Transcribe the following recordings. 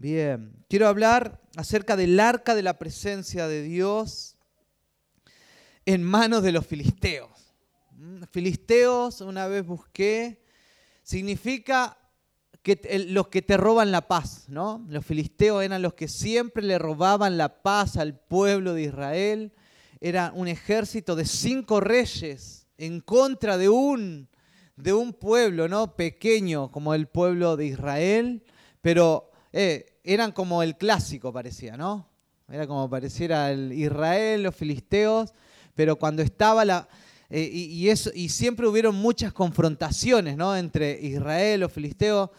Bien, quiero hablar acerca del arca de la presencia de Dios en manos de los filisteos. Mm, filisteos, una vez busqué, significa que los que te roban la paz, ¿no? Los filisteos eran los que siempre le robaban la paz al pueblo de Israel. Era un ejército de cinco reyes en contra de un, de un pueblo, ¿no? Pequeño como el pueblo de Israel, pero eh, eran como el clásico parecía, ¿no? Era como pareciera el Israel, los filisteos, pero cuando estaba la, eh, y, eso, y siempre hubieron muchas confrontaciones ¿no? entre Israel, los filisteos.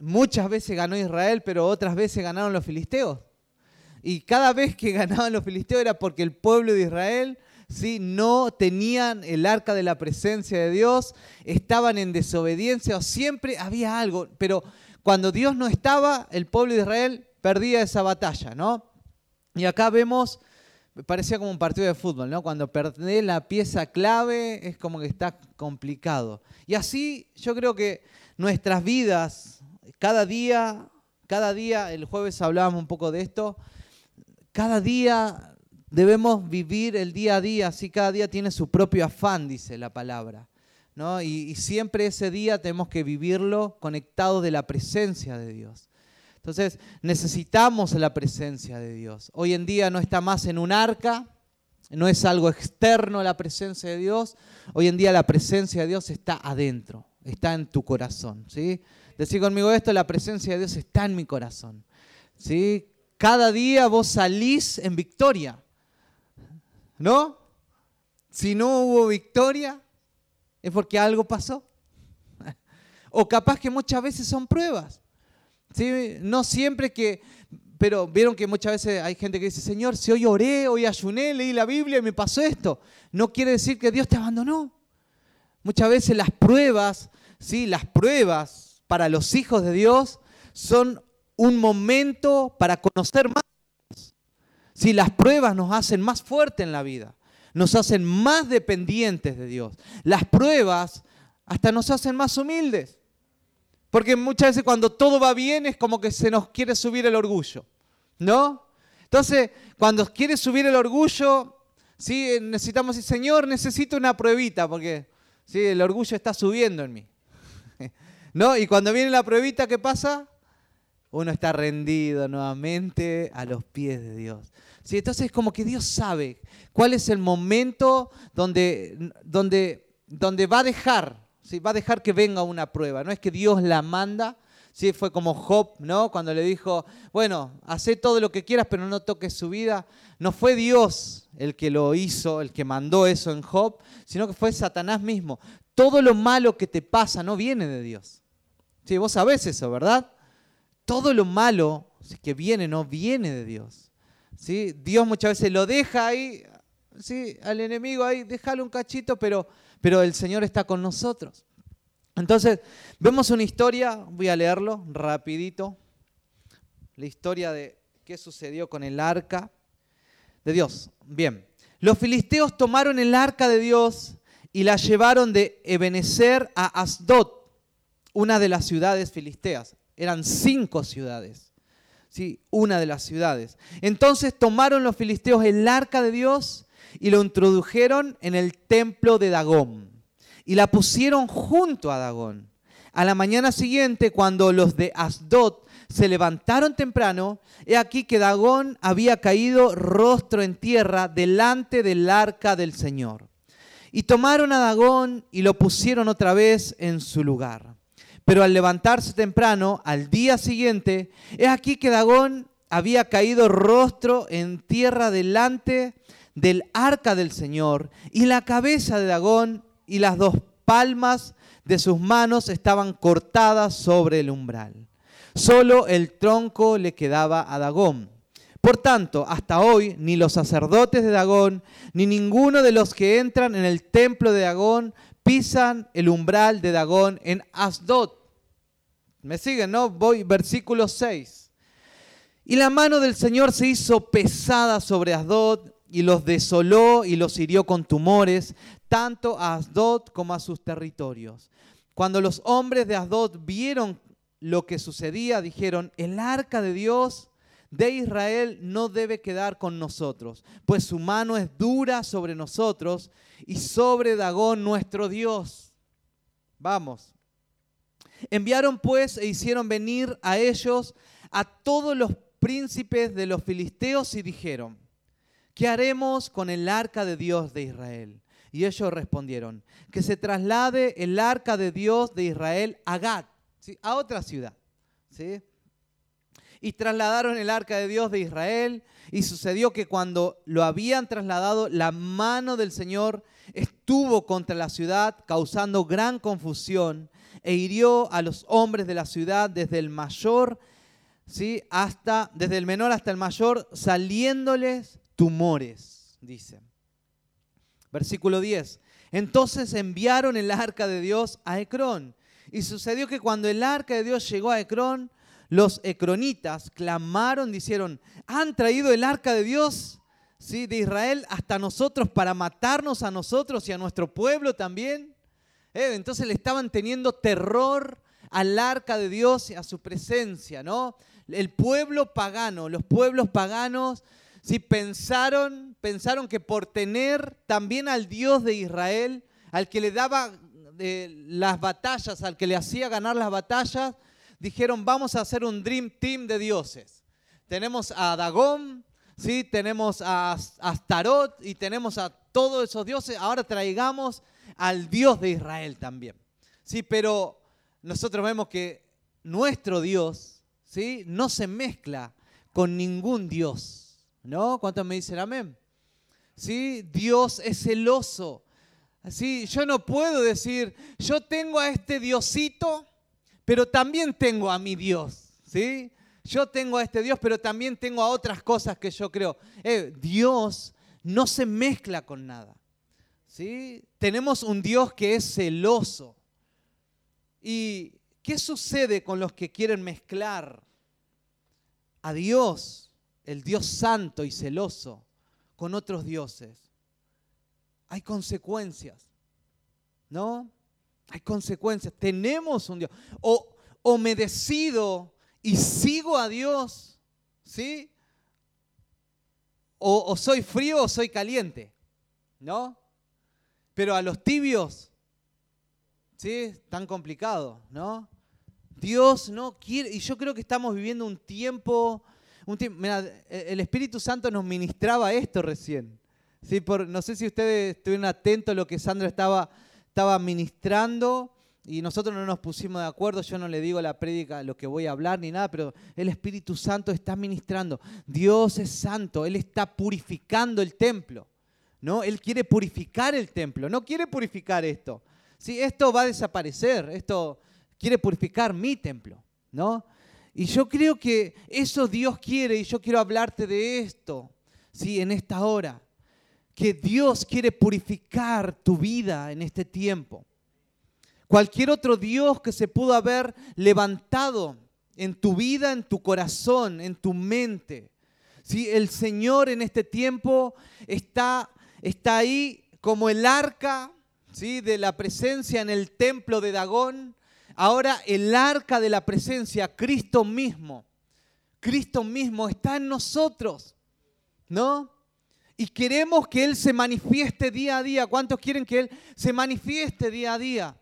Muchas veces ganó Israel, pero otras veces ganaron los filisteos. Y cada vez que ganaban los filisteos era porque el pueblo de Israel ¿sí? no tenían el arca de la presencia de Dios, estaban en desobediencia, o siempre había algo. Pero cuando Dios no estaba, el pueblo de Israel perdía esa batalla. ¿no? Y acá vemos parecía como un partido de fútbol, ¿no? Cuando perdés la pieza clave es como que está complicado. Y así yo creo que nuestras vidas, cada día, cada día, el jueves hablábamos un poco de esto, cada día debemos vivir el día a día, así cada día tiene su propio afán, dice la palabra. ¿No? Y, y siempre ese día tenemos que vivirlo conectado de la presencia de Dios. Entonces necesitamos la presencia de Dios. Hoy en día no está más en un arca, no es algo externo la presencia de Dios. Hoy en día la presencia de Dios está adentro, está en tu corazón. ¿sí? Decir conmigo esto, la presencia de Dios está en mi corazón. ¿sí? Cada día vos salís en victoria. ¿No? Si no hubo victoria, es porque algo pasó. O capaz que muchas veces son pruebas. No siempre que, pero vieron que muchas veces hay gente que dice, Señor, si hoy oré, hoy ayuné, leí la Biblia y me pasó esto, no quiere decir que Dios te abandonó. Muchas veces las pruebas, ¿sí? las pruebas para los hijos de Dios son un momento para conocer más. Si las pruebas nos hacen más fuertes en la vida, nos hacen más dependientes de Dios. Las pruebas hasta nos hacen más humildes. Porque muchas veces cuando todo va bien es como que se nos quiere subir el orgullo, ¿no? Entonces, cuando quiere subir el orgullo, ¿sí? necesitamos decir, Señor, necesito una pruebita, porque ¿sí? el orgullo está subiendo en mí. ¿No? Y cuando viene la pruebita, ¿qué pasa? Uno está rendido nuevamente a los pies de Dios. ¿Sí? Entonces, es como que Dios sabe cuál es el momento donde, donde, donde va a dejar va a dejar que venga una prueba. No es que Dios la manda. ¿sí? Fue como Job, ¿no? Cuando le dijo, bueno, haz todo lo que quieras, pero no toques su vida. No fue Dios el que lo hizo, el que mandó eso en Job, sino que fue Satanás mismo. Todo lo malo que te pasa no viene de Dios. Sí, vos sabés eso, ¿verdad? Todo lo malo que viene no viene de Dios. Dios muchas veces lo deja ahí, ¿sí? al enemigo ahí, déjalo un cachito, pero pero el Señor está con nosotros. Entonces, vemos una historia, voy a leerlo rapidito, la historia de qué sucedió con el arca de Dios. Bien, los filisteos tomaron el arca de Dios y la llevaron de Ebenezer a Asdod, una de las ciudades filisteas. Eran cinco ciudades, ¿sí? una de las ciudades. Entonces tomaron los filisteos el arca de Dios y lo introdujeron en el templo de Dagón y la pusieron junto a Dagón. A la mañana siguiente, cuando los de Asdod se levantaron temprano, he aquí que Dagón había caído rostro en tierra delante del arca del Señor. Y tomaron a Dagón y lo pusieron otra vez en su lugar. Pero al levantarse temprano, al día siguiente, he aquí que Dagón había caído rostro en tierra delante del arca del Señor, y la cabeza de Dagón y las dos palmas de sus manos estaban cortadas sobre el umbral. Solo el tronco le quedaba a Dagón. Por tanto, hasta hoy ni los sacerdotes de Dagón, ni ninguno de los que entran en el templo de Dagón pisan el umbral de Dagón en Asdod. ¿Me siguen, no? Voy, versículo 6. Y la mano del Señor se hizo pesada sobre Asdod y los desoló y los hirió con tumores, tanto a Asdod como a sus territorios. Cuando los hombres de Asdod vieron lo que sucedía, dijeron, el arca de Dios de Israel no debe quedar con nosotros, pues su mano es dura sobre nosotros y sobre Dagón nuestro Dios. Vamos. Enviaron pues e hicieron venir a ellos a todos los príncipes de los filisteos y dijeron, ¿qué haremos con el arca de Dios de Israel? Y ellos respondieron, que se traslade el arca de Dios de Israel a Gad, a otra ciudad. ¿sí? Y trasladaron el arca de Dios de Israel. Y sucedió que cuando lo habían trasladado, la mano del Señor estuvo contra la ciudad, causando gran confusión, e hirió a los hombres de la ciudad desde el mayor, ¿sí? hasta, desde el menor hasta el mayor, saliéndoles tumores, dice. Versículo 10. Entonces enviaron el arca de Dios a Ecrón. Y sucedió que cuando el arca de Dios llegó a Ecrón, los ecronitas clamaron, dijeron, han traído el arca de Dios ¿sí? de Israel hasta nosotros para matarnos a nosotros y a nuestro pueblo también. Eh, entonces le estaban teniendo terror al arca de Dios y a su presencia, ¿no? El pueblo pagano, los pueblos paganos, sí pensaron, pensaron que por tener también al Dios de Israel, al que le daba eh, las batallas, al que le hacía ganar las batallas, dijeron, vamos a hacer un Dream Team de dioses. Tenemos a Dagón, ¿sí? tenemos a Astarot y tenemos a todos esos dioses. Ahora traigamos al Dios de Israel también. Sí, pero nosotros vemos que nuestro Dios ¿sí? no se mezcla con ningún Dios. ¿No? ¿Cuántos me dicen amén? ¿Sí? Dios es celoso. ¿Sí? Yo no puedo decir, yo tengo a este Diosito pero también tengo a mi Dios, ¿sí? Yo tengo a este Dios, pero también tengo a otras cosas que yo creo. Eh, Dios no se mezcla con nada, ¿sí? Tenemos un Dios que es celoso. ¿Y qué sucede con los que quieren mezclar a Dios, el Dios santo y celoso, con otros dioses? Hay consecuencias, ¿no? Hay consecuencias. Tenemos un Dios. O, o me decido y sigo a Dios, ¿sí? O, o, soy frío o soy caliente, ¿no? Pero a los tibios, ¿sí? Tan complicado, ¿no? Dios no quiere, y yo creo que estamos viviendo un tiempo, mira, el Espíritu Santo nos ministraba esto recién. ¿sí? Por, no sé si ustedes estuvieron atentos a lo que Sandra estaba estaba ministrando y nosotros no nos pusimos de acuerdo, yo no le digo la prédica lo que voy a hablar ni nada, pero el Espíritu Santo está ministrando. Dios es santo, Él está purificando el templo. ¿no? Él quiere purificar el templo, no quiere purificar esto. ¿sí? Esto va a desaparecer, esto quiere purificar mi templo. ¿no? Y yo creo que eso Dios quiere y yo quiero hablarte de esto ¿sí? en esta hora que Dios quiere purificar tu vida en este tiempo. Cualquier otro Dios que se pudo haber levantado en tu vida, en tu corazón, en tu mente. ¿Sí? El Señor en este tiempo está, está ahí como el arca ¿sí? de la presencia en el templo de Dagón. Ahora el arca de la presencia, Cristo mismo. Cristo mismo está en nosotros, ¿no? Y queremos que Él se manifieste día a día. ¿Cuántos quieren que Él se manifieste día a día?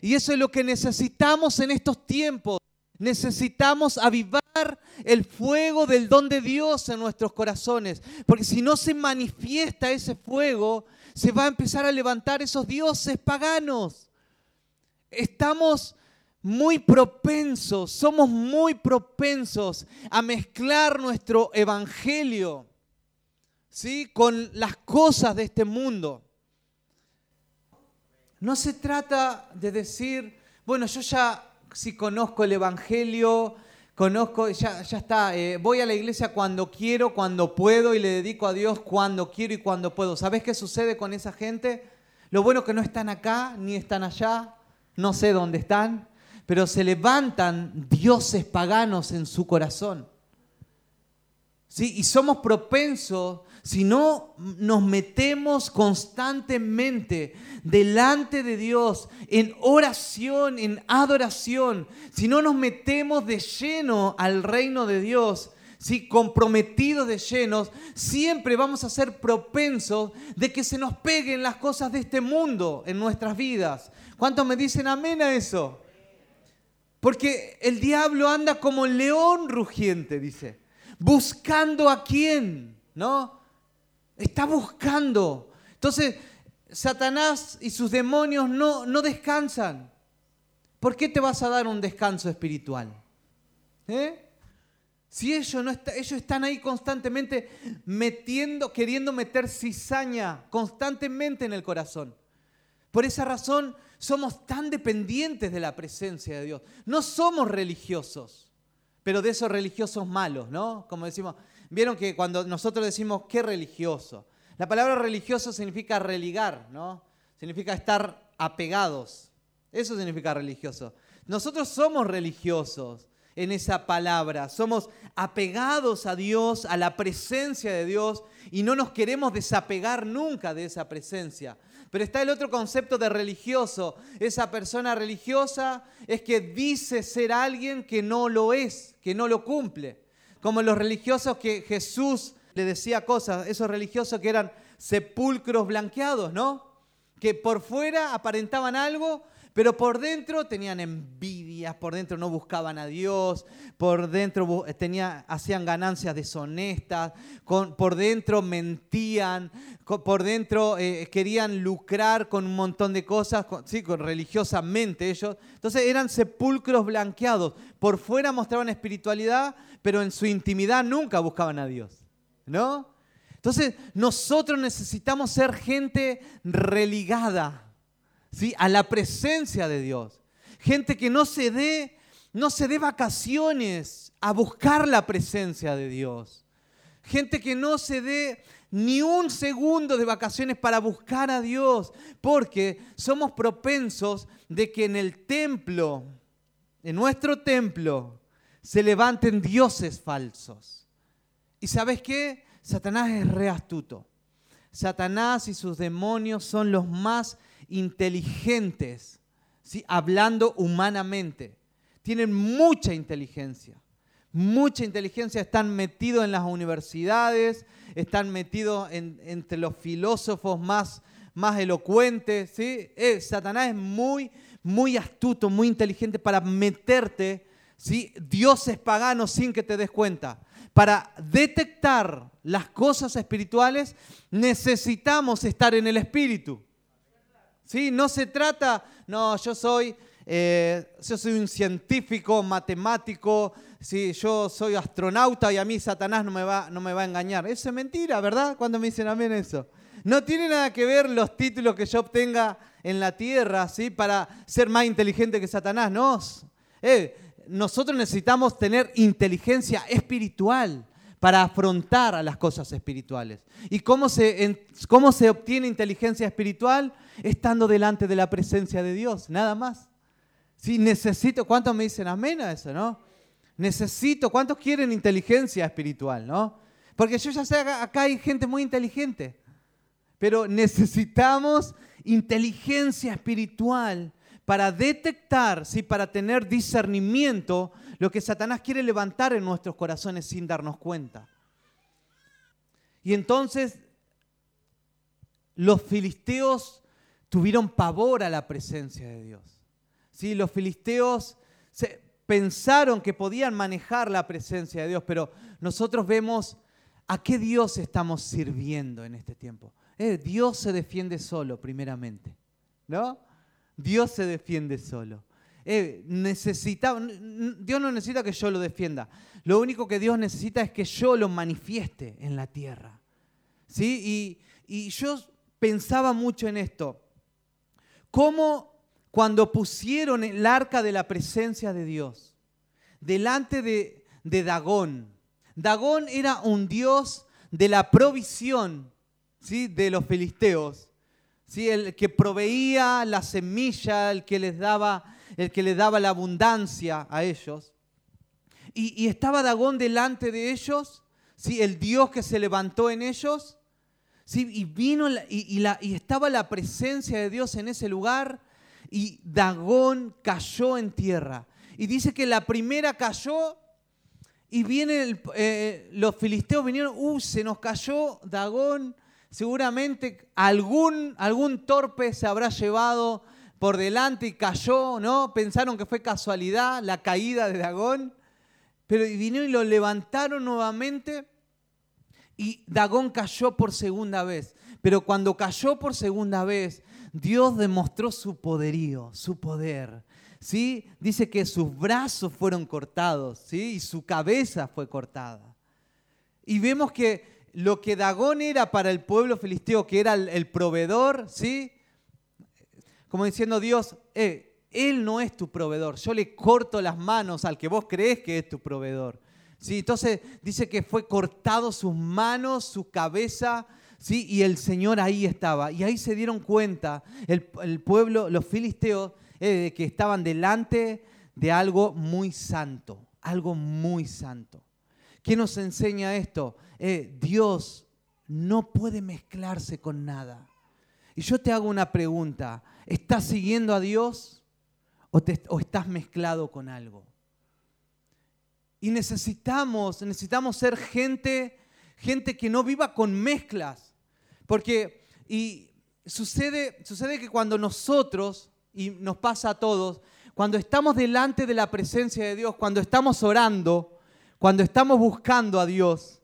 Y eso es lo que necesitamos en estos tiempos. Necesitamos avivar el fuego del don de Dios en nuestros corazones. Porque si no se manifiesta ese fuego, se va a empezar a levantar esos dioses paganos. Estamos muy propensos, somos muy propensos a mezclar nuestro evangelio ¿sí? con las cosas de este mundo. No se trata de decir, bueno, yo ya si conozco el Evangelio, conozco, ya, ya está, eh, voy a la iglesia cuando quiero, cuando puedo y le dedico a Dios cuando quiero y cuando puedo. ¿Sabes qué sucede con esa gente? Lo bueno que no están acá ni están allá, no sé dónde están, pero se levantan dioses paganos en su corazón. ¿sí? Y somos propensos, si no nos metemos constantemente delante de Dios en oración, en adoración, si no nos metemos de lleno al reino de Dios, ¿sí? comprometidos de llenos, siempre vamos a ser propensos de que se nos peguen las cosas de este mundo en nuestras vidas. ¿Cuántos me dicen amén a eso? Porque el diablo anda como león rugiente, dice, buscando a quién, ¿no? Está buscando. Entonces, Satanás y sus demonios no, no descansan. ¿Por qué te vas a dar un descanso espiritual? ¿Eh? Si ellos, no ellos están ahí constantemente metiendo, queriendo meter cizaña constantemente en el corazón. Por esa razón somos tan dependientes de la presencia de Dios. No somos religiosos, pero de esos religiosos malos, ¿no? Como decimos, vieron que cuando nosotros decimos qué religioso, la palabra religioso significa religar, ¿no? Significa estar apegados. Eso significa religioso. Nosotros somos religiosos, en esa palabra. Somos apegados a Dios, a la presencia de Dios y no nos queremos desapegar nunca de esa presencia. Pero está el otro concepto de religioso. Esa persona religiosa es que dice ser alguien que no lo es, que no lo cumple. Como los religiosos que Jesús le decía cosas, esos religiosos que eran sepulcros blanqueados, ¿no? Que por fuera aparentaban algo, pero por dentro tenían envidias, por dentro no buscaban a Dios, por dentro tenía, hacían ganancias deshonestas, por dentro mentían, por dentro eh, querían lucrar con un montón de cosas, sí, religiosamente ellos. Entonces eran sepulcros blanqueados. Por fuera mostraban espiritualidad, pero en su intimidad nunca buscaban a Dios. ¿No? Entonces nosotros necesitamos ser gente religada a la presencia de Dios. Gente que no se dé, no se dé vacaciones a buscar la presencia de Dios. Gente que no se dé ni un segundo de vacaciones para buscar a Dios, porque somos propensos de que en el templo, en nuestro templo, se levanten dioses falsos. ¿Y sabes qué? Satanás es re astuto. Satanás y sus demonios son los más inteligentes, ¿sí? hablando humanamente. Tienen mucha inteligencia, mucha inteligencia. Están metidos en las universidades, están metidos entre los filósofos más, más elocuentes. ¿sí? Eh, Satanás es muy, muy astuto, muy inteligente para meterte ¿sí? dioses paganos sin que te des cuenta. Para detectar las cosas espirituales necesitamos estar en el espíritu. ¿Sí? No se trata, no, yo soy, eh, yo soy un científico, matemático, ¿sí? yo soy astronauta y a mí Satanás no me, va, no me va a engañar. Eso es mentira, ¿verdad? Cuando me dicen amén eso. No tiene nada que ver los títulos que yo obtenga en la tierra, ¿sí? Para ser más inteligente que Satanás, no. Eh, nosotros necesitamos tener inteligencia espiritual para afrontar a las cosas espirituales. ¿Y cómo se, cómo se obtiene inteligencia espiritual? Estando delante de la presencia de Dios, nada más. Si necesito, ¿cuántos me dicen amén a eso, no? Necesito, ¿cuántos quieren inteligencia espiritual, no? Porque yo ya sé, acá hay gente muy inteligente, pero necesitamos inteligencia espiritual para detectar, ¿sí? para tener discernimiento lo que Satanás quiere levantar en nuestros corazones sin darnos cuenta. Y entonces los filisteos tuvieron pavor a la presencia de Dios. ¿Sí? Los filisteos se, pensaron que podían manejar la presencia de Dios, pero nosotros vemos a qué Dios estamos sirviendo en este tiempo. Eh, Dios se defiende solo, primeramente. ¿No? Dios se defiende solo. Eh, Dios no necesita que yo lo defienda. Lo único que Dios necesita es que yo lo manifieste en la tierra. ¿Sí? Y, y yo pensaba mucho en esto. ¿Cómo cuando pusieron el arca de la presencia de Dios delante de, Dagón? Dagón era un dios de la provisión ¿sí? de los filisteos. ¿sí? El que proveía la semilla, el que les daba el que le daba la abundancia a ellos. Y, estaba Dagón delante de ellos, ¿sí? el Dios que se levantó en ellos, y, vino y, estaba la presencia de Dios en ese lugar, y Dagón cayó en tierra. Y dice que la primera cayó y vienen eh, los filisteos vinieron, uh, se nos cayó Dagón, seguramente algún, algún torpe se habrá llevado por delante y cayó, ¿no? Pensaron que fue casualidad la caída de Dagón, pero vinieron y lo levantaron nuevamente y Dagón cayó por segunda vez. Pero cuando cayó por segunda vez, Dios demostró su poderío, su poder. ¿sí? Dice que sus brazos fueron cortados, ¿sí? Y su cabeza fue cortada. Y vemos que lo que Dagón era para el pueblo filisteo, que era el, proveedor, ¿sí? Como diciendo Dios, eh, Él no es tu proveedor, yo le corto las manos al que vos crees que es tu proveedor. ¿Sí? Entonces dice que fue cortado sus manos, su cabeza, ¿sí? y el Señor ahí estaba. Y ahí se dieron cuenta, el, el pueblo, los filisteos, eh, que estaban delante de algo muy santo, algo muy santo. ¿Qué nos enseña esto? Eh, Dios no puede mezclarse con nada. Y yo te hago una pregunta, ¿estás siguiendo a Dios o, o estás mezclado con algo? Y necesitamos, necesitamos ser gente, gente que no viva con mezclas. Porque y sucede, sucede que cuando nosotros y nos pasa a todos, cuando estamos delante de la presencia de Dios, cuando estamos orando, cuando estamos buscando a Dios,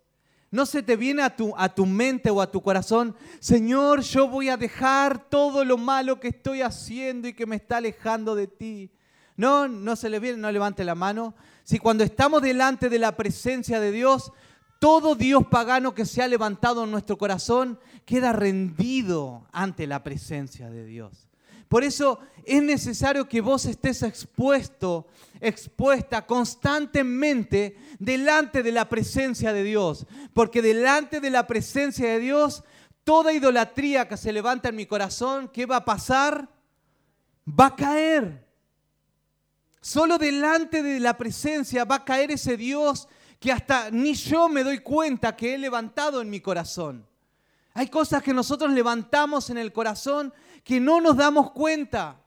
no se te viene a tu, a tu mente o a tu corazón, Señor, yo voy a dejar todo lo malo que estoy haciendo y que me está alejando de ti. No, no se le viene, no levante la mano. Si cuando estamos delante de la presencia de Dios, todo Dios pagano que se ha levantado en nuestro corazón queda rendido ante la presencia de Dios. Por eso es necesario que vos estés expuesto, expuesta constantemente delante de la presencia de Dios. Porque delante de la presencia de Dios, toda idolatría que se levanta en mi corazón, ¿qué va a pasar? Va a caer. Solo delante de la presencia va a caer ese Dios que hasta ni yo me doy cuenta que he levantado en mi corazón. Hay cosas que nosotros levantamos en el corazón que no nos damos cuenta.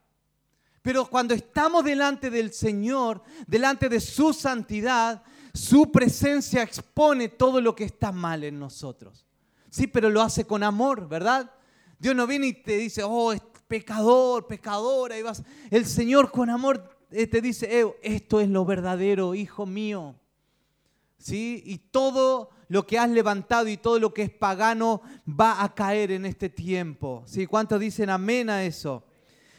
Pero cuando estamos delante del Señor, delante de su santidad, su presencia expone todo lo que está mal en nosotros. Sí, pero lo hace con amor, ¿verdad? Dios no viene y te dice, oh, pecador, pecadora, y vas. El Señor con amor te dice, eh, esto es lo verdadero, hijo mío. ¿Sí? Y todo lo que has levantado y todo lo que es pagano va a caer en este tiempo. ¿Sí? ¿Cuántos dicen amén a eso?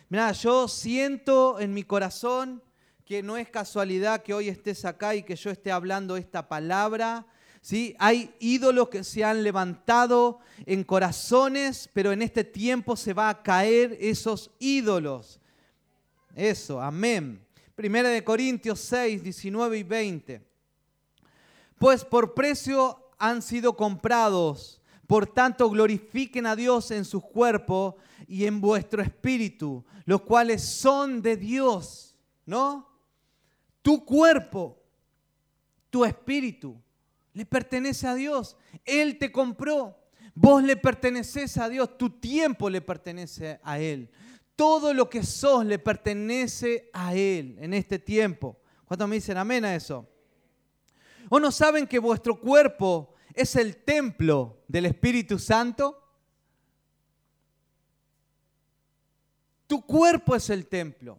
Mira, yo siento en mi corazón que no es casualidad que hoy estés acá y que yo esté hablando esta palabra. ¿Sí? Hay ídolos que se han levantado en corazones, pero en este tiempo se va a caer esos ídolos. Eso, amén. Primera de Corintios 6, 19 y 20 pues por precio han sido comprados. Por tanto, glorifiquen a Dios en su cuerpo y en vuestro espíritu, los cuales son de Dios, ¿no? Tu cuerpo, tu espíritu, le pertenece a Dios. Él te compró. Vos le perteneces a Dios. Tu tiempo le pertenece a Él. Todo lo que sos le pertenece a Él en este tiempo. ¿Cuántos me dicen amén a eso? ¿O no saben que vuestro cuerpo es el templo del Espíritu Santo? Tu cuerpo es el templo.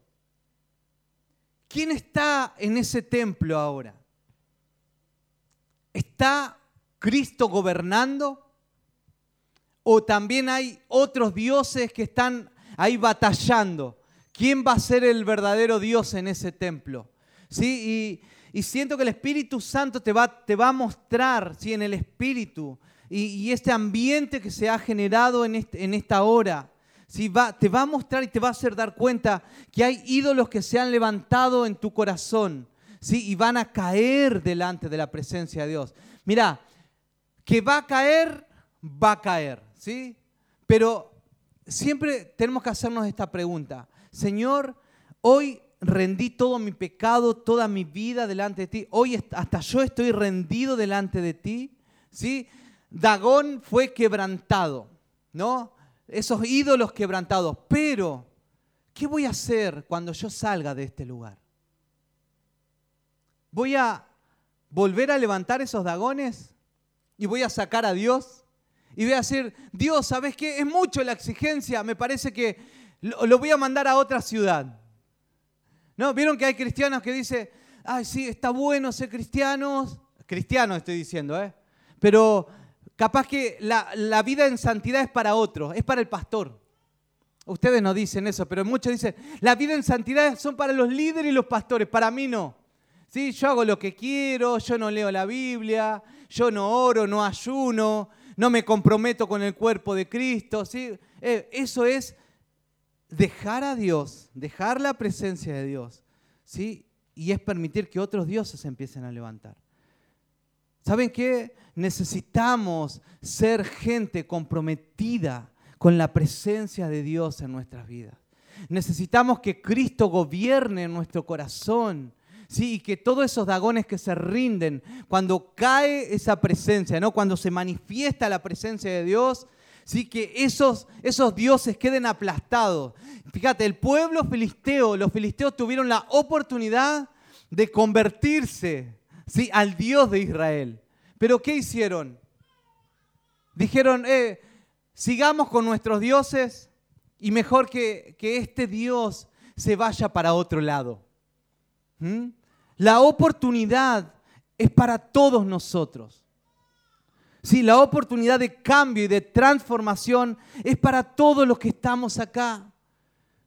¿Quién está en ese templo ahora? ¿Está Cristo gobernando? ¿O también hay otros dioses que están ahí batallando? ¿Quién va a ser el verdadero Dios en ese templo? ¿Sí? Y siento que el Espíritu Santo te va, te va a mostrar, ¿sí? en el Espíritu, y, este ambiente que se ha generado en, en esta hora, ¿sí? va, te va a mostrar y te va a hacer dar cuenta que hay ídolos que se han levantado en tu corazón, ¿sí? y van a caer delante de la presencia de Dios. Mira, que va a caer, va a caer, ¿sí? Pero siempre tenemos que hacernos esta pregunta. Señor, hoy rendí todo mi pecado, toda mi vida delante de ti. Hoy hasta yo estoy rendido delante de ti. ¿sí? Dagón fue quebrantado, ¿no? Esos ídolos quebrantados. Pero, ¿qué voy a hacer cuando yo salga de este lugar? ¿Voy a volver a levantar esos dagones? ¿Y voy a sacar a Dios? Y voy a decir, Dios, ¿sabes qué? Es mucho la exigencia, me parece que lo, voy a mandar a otra ciudad. ¿No? ¿Vieron que hay cristianos que dicen, ay, sí, está bueno ser cristianos? Cristianos estoy diciendo, ¿eh? Pero capaz que la, la vida en santidad es para otro, es para el pastor. Ustedes no dicen eso, pero muchos dicen, la vida en santidad son para los líderes y los pastores, para mí no. ¿Sí? Yo hago lo que quiero, yo no leo la Biblia, yo no oro, no ayuno, no me comprometo con el cuerpo de Cristo. ¿sí? Eh, eso es dejar a Dios, dejar la presencia de Dios. ¿sí? Y es permitir que otros dioses empiecen a levantar. ¿Saben qué? Necesitamos ser gente comprometida con la presencia de Dios en nuestras vidas. Necesitamos que Cristo gobierne nuestro corazón ¿sí? y que todos esos dagones que se rinden, cuando cae esa presencia, ¿no? cuando se manifiesta la presencia de Dios, ¿sí? que esos, esos dioses queden aplastados. Fíjate, el pueblo filisteo, los filisteos tuvieron la oportunidad de convertirse ¿sí? al Dios de Israel. Pero ¿qué hicieron? Dijeron, eh, sigamos con nuestros dioses y mejor que, que este Dios se vaya para otro lado. ¿Mm? La oportunidad es para todos nosotros. Sí, la oportunidad de cambio y de transformación es para todos los que estamos acá.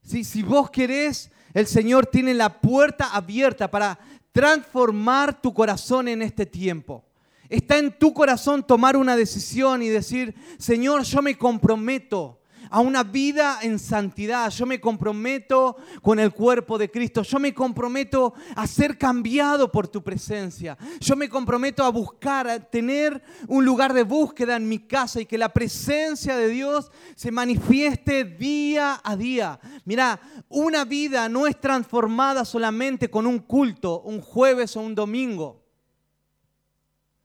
Sí, si vos querés, el Señor tiene la puerta abierta para transformar tu corazón en este tiempo. Está en tu corazón tomar una decisión y decir, Señor, yo me comprometo a una vida en santidad. Yo me comprometo con el cuerpo de Cristo. Yo me comprometo a ser cambiado por tu presencia. Yo me comprometo a buscar, a tener un lugar de búsqueda en mi casa y que la presencia de Dios se manifieste día a día. Mira, una vida no es transformada solamente con un culto, un jueves o un domingo.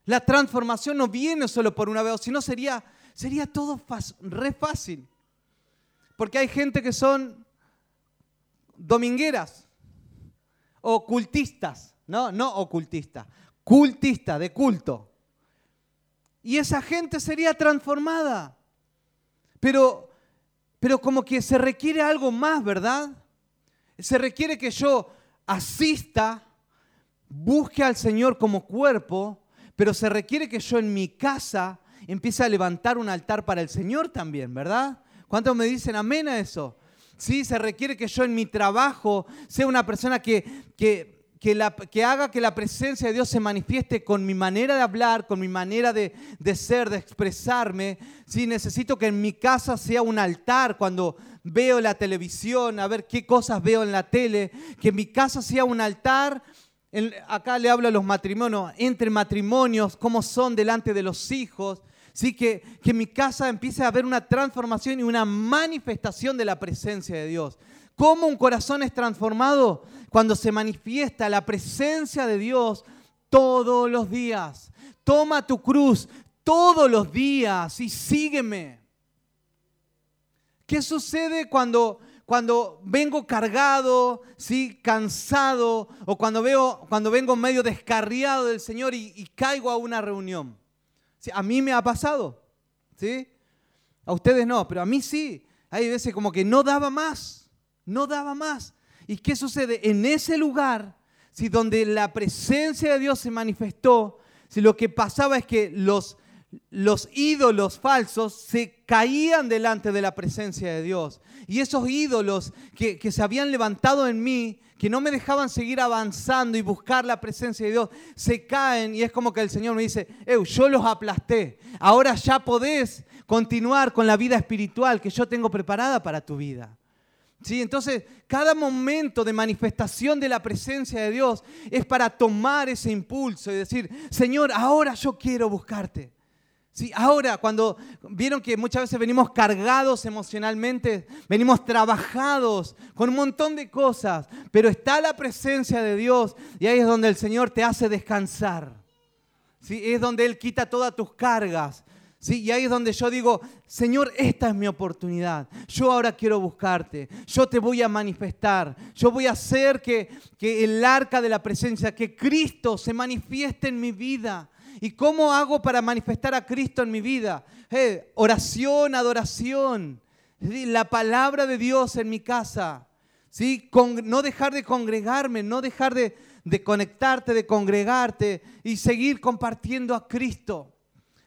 La transformación no viene solo por una vez, sino sería, sería todo re fácil. Porque hay gente que son domingueras, ocultistas, no, no ocultistas, cultistas de culto. Y esa gente sería transformada. Pero, pero como que se requiere algo más, ¿verdad? Se requiere que yo asista, busque al Señor como cuerpo, pero se requiere que yo en mi casa empiece a levantar un altar para el Señor también, ¿verdad? ¿Cuántos me dicen amén a eso? Sí, se requiere que yo en mi trabajo sea una persona que, que, que, haga que la presencia de Dios se manifieste con mi manera de hablar, con mi manera de, de ser, de expresarme. Sí, necesito que en mi casa sea un altar cuando veo la televisión, a ver qué cosas veo en la tele, que en mi casa sea un altar. acá le hablo a los matrimonios, entre matrimonios, cómo son delante de los hijos, ¿sí? que, que en mi casa empiece a haber una transformación y una manifestación de la presencia de Dios. ¿Cómo un corazón es transformado? Cuando se manifiesta la presencia de Dios todos los días. Toma tu cruz todos los días y sígueme. ¿Qué sucede cuando, cuando vengo cargado, ¿sí? cansado, o cuando, veo, cuando vengo medio descarriado del Señor y caigo a una reunión? A mí me ha pasado, ¿sí? A ustedes no, pero a mí sí. Hay veces como que no daba más, no daba más. ¿Y qué sucede? En ese lugar, si donde la presencia de Dios se manifestó, si lo que pasaba es que los, los ídolos falsos se caían delante de la presencia de Dios. Y esos ídolos que, se habían levantado en mí que no me dejaban seguir avanzando y buscar la presencia de Dios, se caen y es como que el Señor me dice, yo los aplasté, ahora ya podés continuar con la vida espiritual que yo tengo preparada para tu vida. ¿Sí? Entonces, cada momento de manifestación de la presencia de Dios es para tomar ese impulso y decir, Señor, ahora yo quiero buscarte. Sí, ahora, cuando vieron que muchas veces venimos cargados emocionalmente, venimos trabajados con un montón de cosas, pero está la presencia de Dios y ahí es donde el Señor te hace descansar. ¿sí? es donde Él quita todas tus cargas. ¿sí? Y ahí es donde yo digo, Señor, esta es mi oportunidad. Yo ahora quiero buscarte. Yo te voy a manifestar. Yo voy a hacer que, que el arca de la presencia, que Cristo se manifieste en mi vida. ¿Y cómo hago para manifestar a Cristo en mi vida? Eh, oración, adoración, la palabra de Dios en mi casa. ¿sí? No dejar de congregarme, no dejar de, de conectarte, de congregarte y seguir compartiendo a Cristo.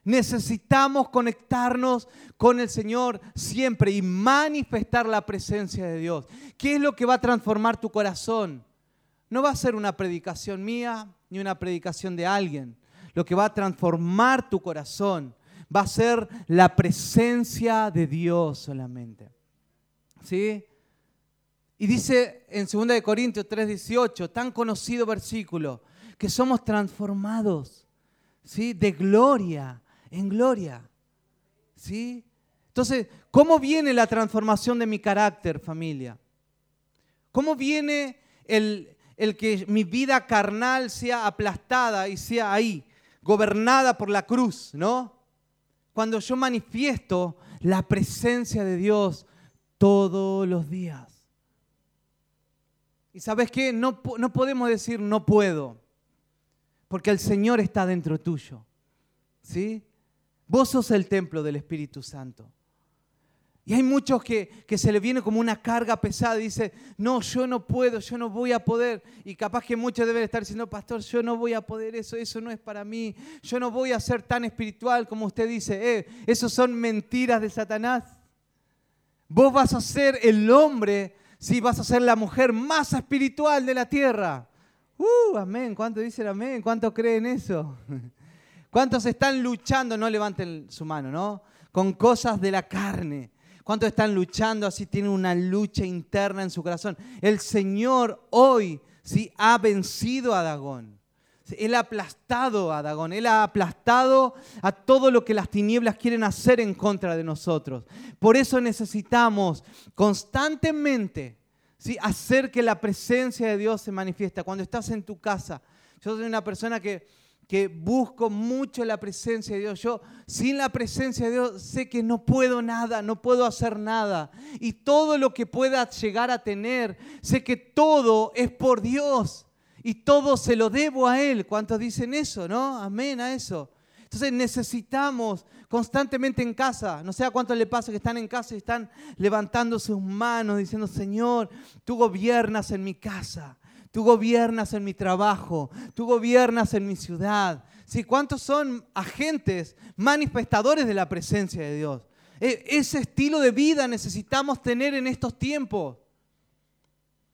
Necesitamos conectarnos con el Señor siempre y manifestar la presencia de Dios. ¿Qué es lo que va a transformar tu corazón? No va a ser una predicación mía ni una predicación de alguien. Lo que va a transformar tu corazón va a ser la presencia de Dios solamente. ¿Sí? Y dice en 2 Corintios 3:18, tan conocido versículo, que somos transformados, ¿sí? De gloria en gloria. ¿Sí? Entonces, ¿cómo viene la transformación de mi carácter, familia? ¿Cómo viene el, el que mi vida carnal sea aplastada y sea ahí, gobernada por la cruz, ¿no? Cuando yo manifiesto la presencia de Dios todos los días. Y sabes qué, no, no podemos decir no puedo, porque el Señor está dentro tuyo. ¿Sí? Vos sos el templo del Espíritu Santo. Y hay muchos que, se le viene como una carga pesada y dice, no, yo no puedo, yo no voy a poder. Y capaz que muchos deben estar diciendo, pastor, yo no voy a poder eso, eso no es para mí. Yo no voy a ser tan espiritual como usted dice. Eh, esos son mentiras de Satanás. Vos vas a ser el hombre, sí, vas a ser la mujer más espiritual de la tierra. Uh, amén. ¿Cuánto dicen amén? ¿Cuánto creen eso? ¿Cuántos están luchando? No levanten su mano, ¿no? Con cosas de la carne. ¿Cuántos están luchando así? Tienen una lucha interna en su corazón. El Señor hoy sí ha vencido a Dagón. Él ha aplastado a Dagón, Él ha aplastado a todo lo que las tinieblas quieren hacer en contra de nosotros. Por eso necesitamos constantemente ¿sí? hacer que la presencia de Dios se manifiesta. Cuando estás en tu casa, yo soy una persona que que busco mucho la presencia de Dios. Yo sin la presencia de Dios sé que no puedo nada, no puedo hacer nada. Y todo lo que pueda llegar a tener, sé que todo es por Dios. Y todo se lo debo a Él. ¿Cuántos dicen eso, no? Amén a eso. Entonces necesitamos constantemente en casa, no sé a cuánto le pasa que están en casa y están levantando sus manos diciendo, Señor, tú gobiernas en mi casa. Tú gobiernas en mi trabajo, tú gobiernas en mi ciudad. ¿Sí? ¿Cuántos son agentes manifestadores de la presencia de Dios? E, ese estilo de vida necesitamos tener en estos tiempos.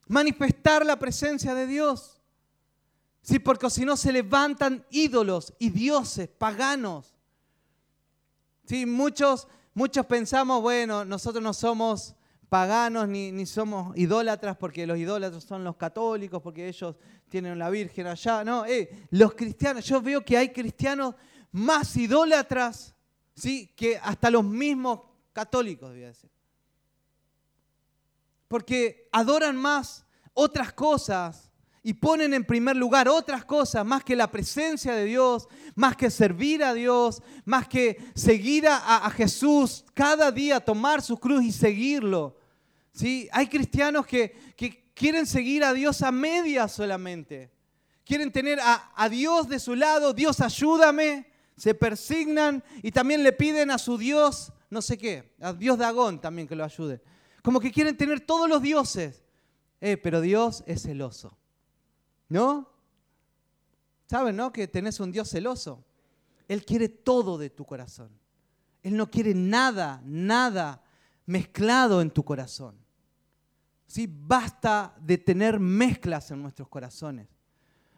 Manifestar la presencia de Dios. Sí, porque si no se levantan ídolos y dioses paganos. Sí, muchos, muchos pensamos, bueno, nosotros no somos paganos ni, somos idólatras porque los idólatras son los católicos, porque ellos tienen la Virgen allá. No, eh, los cristianos, yo veo que hay cristianos más idólatras ¿sí? que hasta los mismos católicos, voy a decir. Porque adoran más otras cosas y ponen en primer lugar otras cosas más que la presencia de Dios, más que servir a Dios, más que seguir a, a Jesús cada día, tomar su cruz y seguirlo. ¿Sí? Hay cristianos que, quieren seguir a Dios a medias solamente. Quieren tener a, a Dios de su lado, Dios ayúdame, se persignan y también le piden a su Dios, no sé qué, a Dios Dagón también que lo ayude. Como que quieren tener todos los dioses. Eh, pero Dios es celoso. ¿No? ¿Saben, no? Que tenés un Dios celoso. Él quiere todo de tu corazón. Él no quiere nada, nada mezclado en tu corazón. ¿Sí? Basta de tener mezclas en nuestros corazones.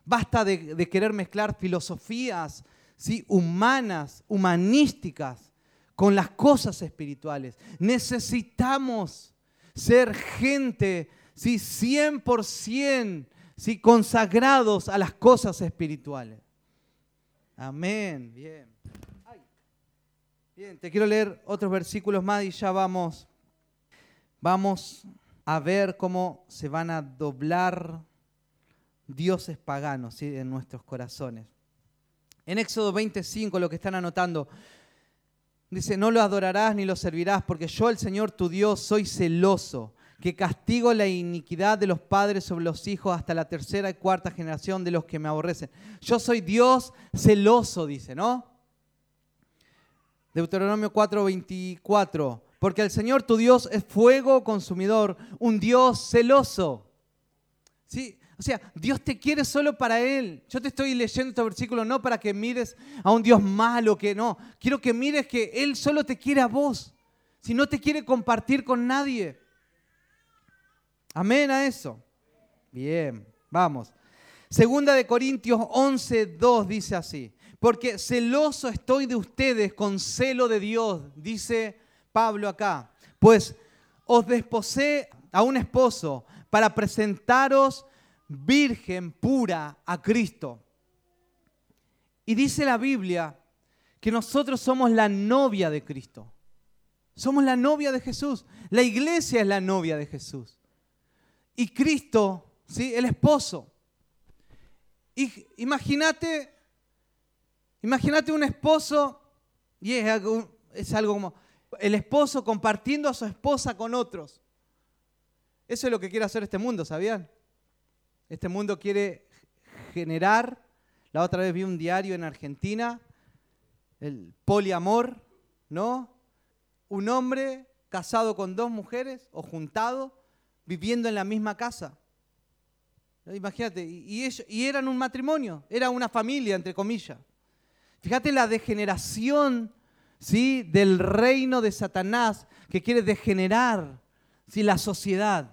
Basta de, querer mezclar filosofías ¿sí? humanas, humanísticas, con las cosas espirituales. Necesitamos ser gente ¿sí? 100% ¿sí? consagrados a las cosas espirituales. Amén. Bien. Bien, te quiero leer otros versículos más y ya vamos, vamos a ver cómo se van a doblar dioses paganos en nuestros corazones. En Éxodo 25, lo que están anotando, dice, no lo adorarás ni lo servirás, porque yo, el Señor tu Dios, soy celoso, que castigo la iniquidad de los padres sobre los hijos hasta la tercera y cuarta generación de los que me aborrecen. Yo soy Dios celoso, dice, ¿no? Deuteronomio 4, 24. Porque el Señor tu Dios es fuego consumidor, un Dios celoso. ¿Sí? O sea, Dios te quiere solo para Él. Yo te estoy leyendo este versículo no para que mires a un Dios malo, que no. Quiero que mires que Él solo te quiere a vos. Si no te quiere compartir con nadie. Amén a eso. Bien, vamos. Segunda de Corintios 11, 2 dice así. Porque celoso estoy de ustedes con celo de Dios, dice Pablo acá. Pues os desposé a un esposo para presentaros virgen pura a Cristo. Y dice la Biblia que nosotros somos la novia de Cristo. Somos la novia de Jesús. La iglesia es la novia de Jesús. Y Cristo, ¿sí? el esposo. Imagínate Imagínate un esposo, y es algo como el esposo compartiendo a su esposa con otros. Eso es lo que quiere hacer este mundo, ¿sabían? Este mundo quiere generar, la otra vez vi un diario en Argentina, el poliamor, ¿no? Un hombre casado con dos mujeres o juntado, viviendo en la misma casa. Imagínate, y, ellos, y eran un matrimonio, era una familia, entre comillas. Fíjate la degeneración ¿sí? del reino de Satanás que quiere degenerar ¿sí? la sociedad.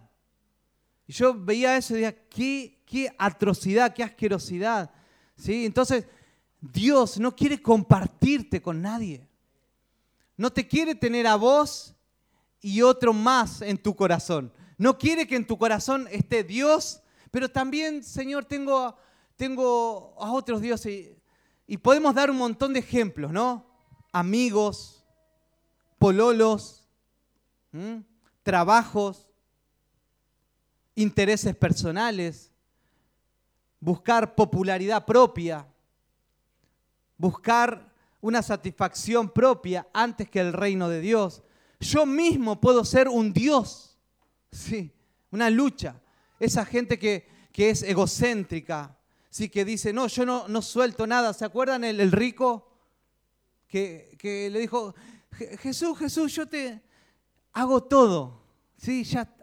Y yo veía eso y decía, qué, qué atrocidad, qué asquerosidad. ¿sí? Entonces, Dios no quiere compartirte con nadie. No te quiere tener a vos y otro más en tu corazón. No quiere que en tu corazón esté Dios, pero también, Señor, tengo, tengo a otros dioses. Y podemos dar un montón de ejemplos, ¿no? Amigos, pololos, trabajos, intereses personales, buscar popularidad propia, buscar una satisfacción propia antes que el reino de Dios. Yo mismo puedo ser un Dios, sí, una lucha. Esa gente que, que es egocéntrica, sí, que dice, no, yo no, no suelto nada. ¿Se acuerdan el, rico que, le dijo, Jesús, Jesús, yo te hago todo. Sí, ya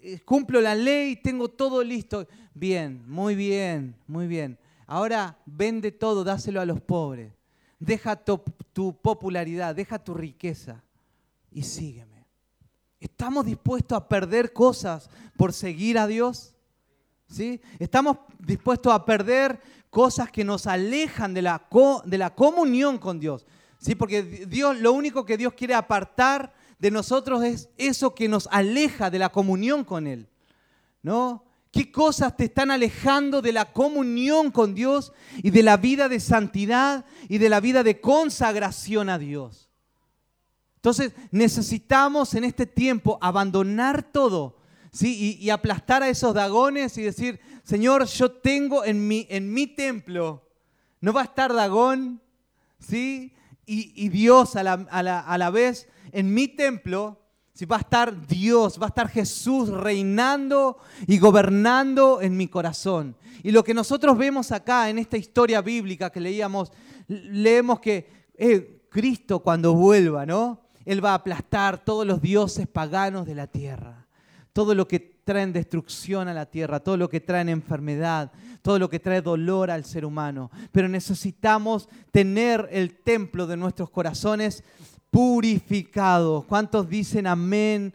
eh, cumplo la ley, tengo todo listo. Bien, muy bien, muy bien. Ahora vende todo, dáselo a los pobres. Deja tu, tu popularidad, deja tu riqueza y sígueme. ¿Estamos dispuestos a perder cosas por seguir a Dios? Estamos dispuestos a perder cosas que nos alejan de la, de la comunión con Dios. ¿sí? Porque Dios, lo único que Dios quiere apartar de nosotros es eso que nos aleja de la comunión con Él. ¿No? ¿Qué cosas te están alejando de la comunión con Dios y de la vida de santidad y de la vida de consagración a Dios? Entonces necesitamos en este tiempo abandonar todo y, aplastar a esos dagones y decir, Señor, yo tengo en mi, en mi templo, no va a estar dagón, ¿sí? Y, Dios a la, vez, en mi templo, ¿sí? va a estar Dios, va a estar Jesús reinando y gobernando en mi corazón. Y lo que nosotros vemos acá en esta historia bíblica que leíamos, leemos que eh, Cristo cuando vuelva, ¿no? Él va a aplastar todos los dioses paganos de la tierra todo lo que trae destrucción a la tierra, todo lo que trae enfermedad, todo lo que trae dolor al ser humano. Pero necesitamos tener el templo de nuestros corazones purificado. ¿Cuántos dicen amén?